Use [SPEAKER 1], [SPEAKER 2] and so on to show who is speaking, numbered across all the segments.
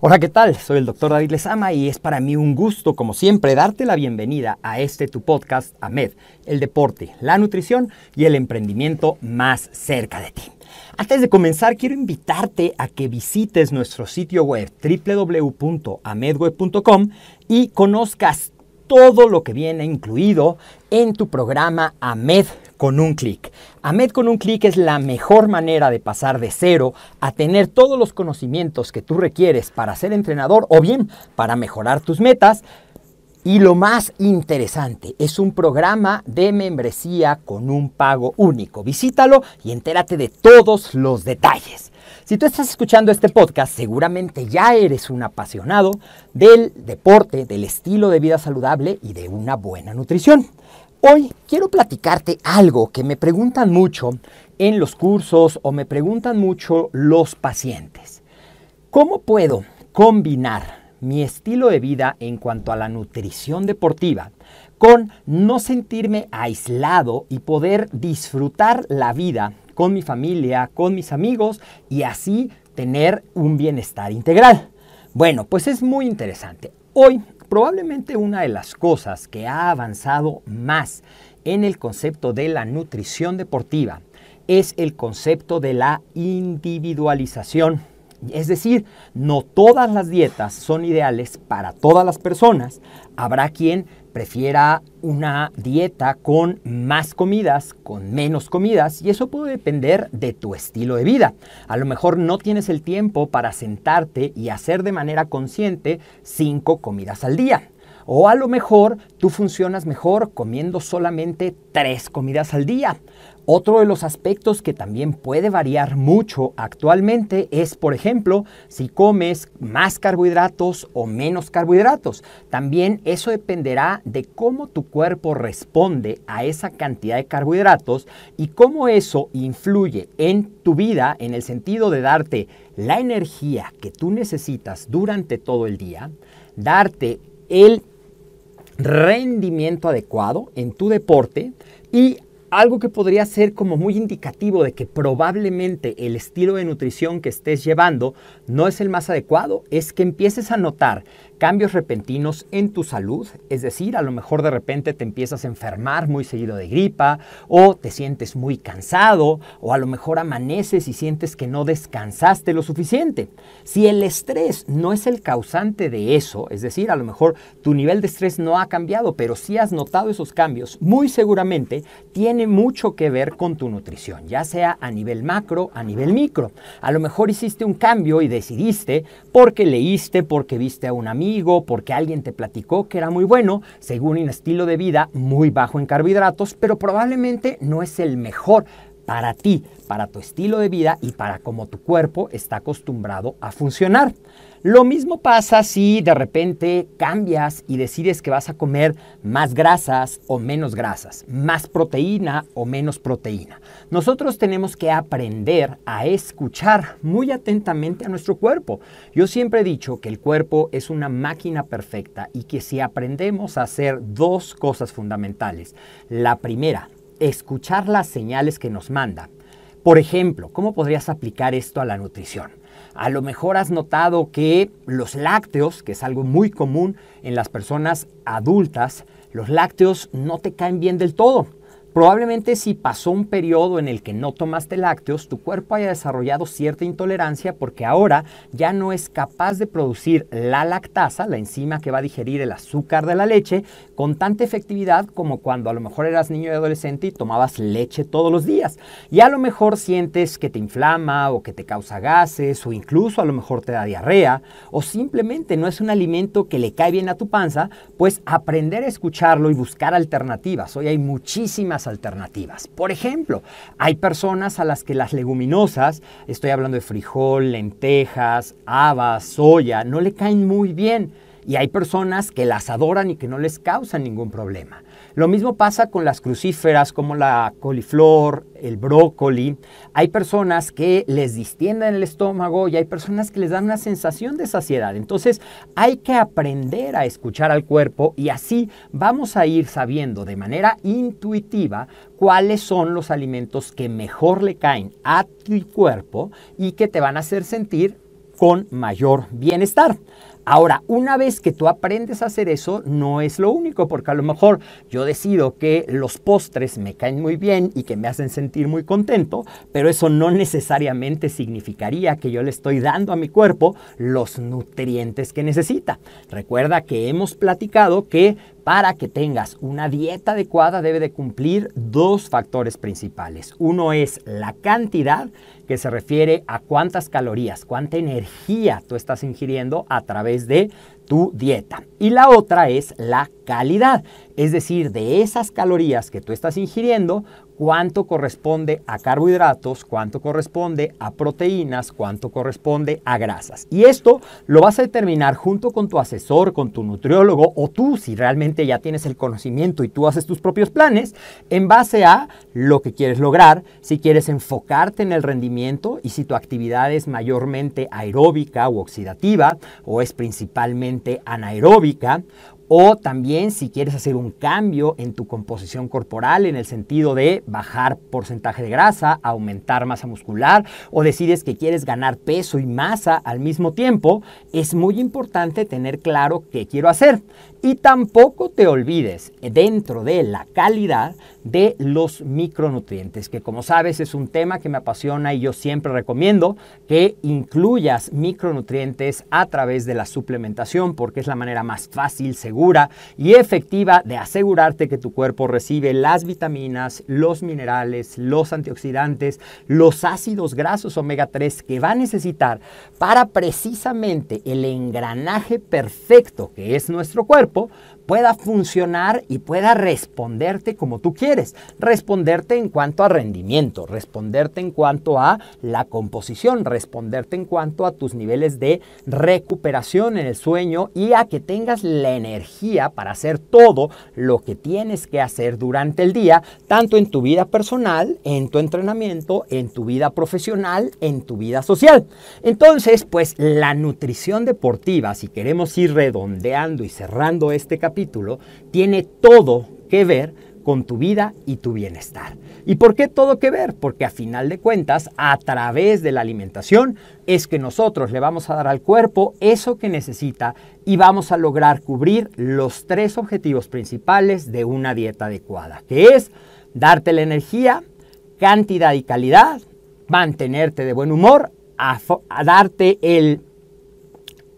[SPEAKER 1] Hola, ¿qué tal? Soy el doctor David Lezama y es para mí un gusto, como siempre, darte la bienvenida a este tu podcast, AMED, el deporte, la nutrición y el emprendimiento más cerca de ti. Antes de comenzar, quiero invitarte a que visites nuestro sitio web www.amedweb.com y conozcas todo lo que viene incluido en tu programa AMED con un clic. AMED con un clic es la mejor manera de pasar de cero a tener todos los conocimientos que tú requieres para ser entrenador o bien para mejorar tus metas. Y lo más interesante, es un programa de membresía con un pago único. Visítalo y entérate de todos los detalles. Si tú estás escuchando este podcast, seguramente ya eres un apasionado del deporte, del estilo de vida saludable y de una buena nutrición. Hoy quiero platicarte algo que me preguntan mucho en los cursos o me preguntan mucho los pacientes. ¿Cómo puedo combinar mi estilo de vida en cuanto a la nutrición deportiva con no sentirme aislado y poder disfrutar la vida con mi familia, con mis amigos y así tener un bienestar integral. Bueno, pues es muy interesante. Hoy probablemente una de las cosas que ha avanzado más en el concepto de la nutrición deportiva es el concepto de la individualización. Es decir, no todas las dietas son ideales para todas las personas. Habrá quien prefiera una dieta con más comidas, con menos comidas, y eso puede depender de tu estilo de vida. A lo mejor no tienes el tiempo para sentarte y hacer de manera consciente cinco comidas al día. O a lo mejor tú funcionas mejor comiendo solamente tres comidas al día. Otro de los aspectos que también puede variar mucho actualmente es, por ejemplo, si comes más carbohidratos o menos carbohidratos. También eso dependerá de cómo tu cuerpo responde a esa cantidad de carbohidratos y cómo eso influye en tu vida en el sentido de darte la energía que tú necesitas durante todo el día, darte el rendimiento adecuado en tu deporte y algo que podría ser como muy indicativo de que probablemente el estilo de nutrición que estés llevando no es el más adecuado es que empieces a notar cambios repentinos en tu salud, es decir, a lo mejor de repente te empiezas a enfermar muy seguido de gripa o te sientes muy cansado o a lo mejor amaneces y sientes que no descansaste lo suficiente. Si el estrés no es el causante de eso, es decir, a lo mejor tu nivel de estrés no ha cambiado, pero sí has notado esos cambios, muy seguramente tiene mucho que ver con tu nutrición, ya sea a nivel macro, a nivel micro. A lo mejor hiciste un cambio y decidiste porque leíste, porque viste a un amigo, porque alguien te platicó que era muy bueno, según un estilo de vida muy bajo en carbohidratos, pero probablemente no es el mejor para ti, para tu estilo de vida y para cómo tu cuerpo está acostumbrado a funcionar. Lo mismo pasa si de repente cambias y decides que vas a comer más grasas o menos grasas, más proteína o menos proteína. Nosotros tenemos que aprender a escuchar muy atentamente a nuestro cuerpo. Yo siempre he dicho que el cuerpo es una máquina perfecta y que si aprendemos a hacer dos cosas fundamentales. La primera, escuchar las señales que nos manda. Por ejemplo, ¿cómo podrías aplicar esto a la nutrición? A lo mejor has notado que los lácteos, que es algo muy común en las personas adultas, los lácteos no te caen bien del todo. Probablemente si pasó un periodo en el que no tomaste lácteos, tu cuerpo haya desarrollado cierta intolerancia porque ahora ya no es capaz de producir la lactasa, la enzima que va a digerir el azúcar de la leche, con tanta efectividad como cuando a lo mejor eras niño y adolescente y tomabas leche todos los días. Y a lo mejor sientes que te inflama o que te causa gases o incluso a lo mejor te da diarrea o simplemente no es un alimento que le cae bien a tu panza, pues aprender a escucharlo y buscar alternativas. Hoy hay muchísimas alternativas. Por ejemplo, hay personas a las que las leguminosas, estoy hablando de frijol, lentejas, habas, soya, no le caen muy bien. Y hay personas que las adoran y que no les causan ningún problema. Lo mismo pasa con las crucíferas como la coliflor, el brócoli. Hay personas que les distienden el estómago y hay personas que les dan una sensación de saciedad. Entonces hay que aprender a escuchar al cuerpo y así vamos a ir sabiendo de manera intuitiva cuáles son los alimentos que mejor le caen a tu cuerpo y que te van a hacer sentir con mayor bienestar. Ahora, una vez que tú aprendes a hacer eso, no es lo único, porque a lo mejor yo decido que los postres me caen muy bien y que me hacen sentir muy contento, pero eso no necesariamente significaría que yo le estoy dando a mi cuerpo los nutrientes que necesita. Recuerda que hemos platicado que para que tengas una dieta adecuada debe de cumplir dos factores principales. Uno es la cantidad, que se refiere a cuántas calorías, cuánta energía tú estás ingiriendo a través de tu dieta. Y la otra es la calidad, es decir, de esas calorías que tú estás ingiriendo, cuánto corresponde a carbohidratos, cuánto corresponde a proteínas, cuánto corresponde a grasas. Y esto lo vas a determinar junto con tu asesor, con tu nutriólogo o tú si realmente ya tienes el conocimiento y tú haces tus propios planes en base a lo que quieres lograr, si quieres enfocarte en el rendimiento y si tu actividad es mayormente aeróbica o oxidativa o es principalmente anaeróbica o también si quieres hacer un cambio en tu composición corporal en el sentido de bajar porcentaje de grasa, aumentar masa muscular o decides que quieres ganar peso y masa al mismo tiempo, es muy importante tener claro qué quiero hacer. Y tampoco te olvides dentro de la calidad de los micronutrientes, que como sabes es un tema que me apasiona y yo siempre recomiendo que incluyas micronutrientes a través de la suplementación porque es la manera más fácil, segura y efectiva de asegurarte que tu cuerpo recibe las vitaminas, los minerales, los antioxidantes, los ácidos grasos omega 3 que va a necesitar para precisamente el engranaje perfecto que es nuestro cuerpo cuerpo pueda funcionar y pueda responderte como tú quieres. Responderte en cuanto a rendimiento, responderte en cuanto a la composición, responderte en cuanto a tus niveles de recuperación en el sueño y a que tengas la energía para hacer todo lo que tienes que hacer durante el día, tanto en tu vida personal, en tu entrenamiento, en tu vida profesional, en tu vida social. Entonces, pues la nutrición deportiva, si queremos ir redondeando y cerrando, este capítulo tiene todo que ver con tu vida y tu bienestar. ¿Y por qué todo que ver? Porque a final de cuentas, a través de la alimentación, es que nosotros le vamos a dar al cuerpo eso que necesita y vamos a lograr cubrir los tres objetivos principales de una dieta adecuada, que es darte la energía, cantidad y calidad, mantenerte de buen humor, a, darte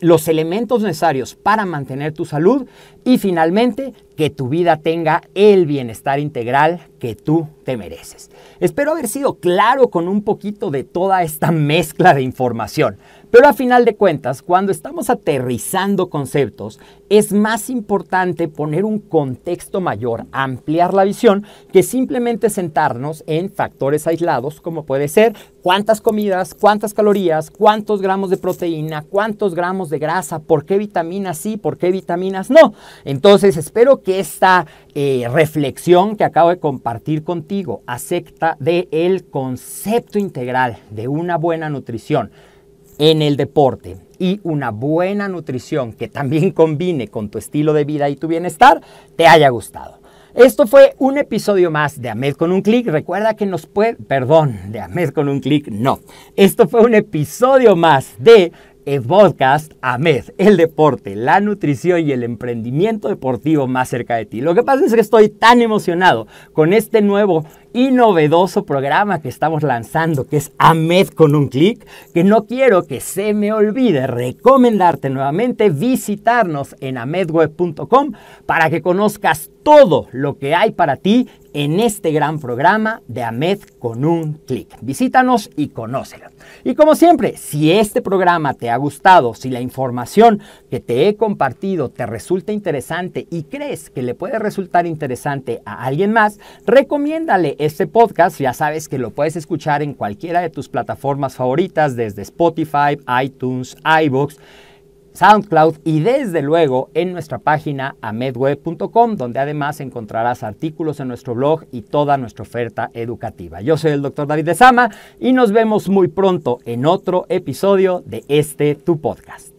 [SPEAKER 1] los elementos necesarios para mantener tu salud Y finalmente, que tu vida tenga el bienestar integral que tú te mereces. Espero haber sido claro con un poquito de toda esta mezcla de información. Pero a final de cuentas, cuando estamos aterrizando conceptos, es más importante poner un contexto mayor, ampliar la visión, que simplemente sentarnos en factores aislados, como puede ser cuántas comidas, cuántas calorías, cuántos gramos de proteína, cuántos gramos de grasa, por qué vitaminas sí, por qué vitaminas no. Entonces, espero que esta eh, reflexión que acabo de compartir contigo acepta de el concepto integral de una buena nutrición, en el deporte y una buena nutrición que también combine con tu estilo de vida y tu bienestar, te haya gustado. Esto fue un episodio más de Amed con un clic. Recuerda que nos puede, perdón, de Amed con un clic, no. Esto fue un episodio más de el podcast AMED, el deporte, la nutrición y el emprendimiento deportivo más cerca de ti. Lo que pasa es que estoy tan emocionado con este nuevo y novedoso programa que estamos lanzando, que es AMED con un clic, que no quiero que se me olvide recomendarte nuevamente visitarnos en amedweb.com para que conozcas todo lo que hay para ti en este gran programa de AMED con un clic. Visítanos y conócelo. Y como siempre, si este programa te ha gustado, si la información que te he compartido te resulta interesante y crees que le puede resultar interesante a alguien más, recomiéndale este podcast. Ya sabes que lo puedes escuchar en cualquiera de tus plataformas favoritas, desde Spotify, iTunes, iBooks SoundCloud y desde luego en nuestra página amedweb.com, donde además encontrarás artículos en nuestro blog y toda nuestra oferta educativa. Yo soy el doctor David de Sama y nos vemos muy pronto en otro episodio de este tu podcast.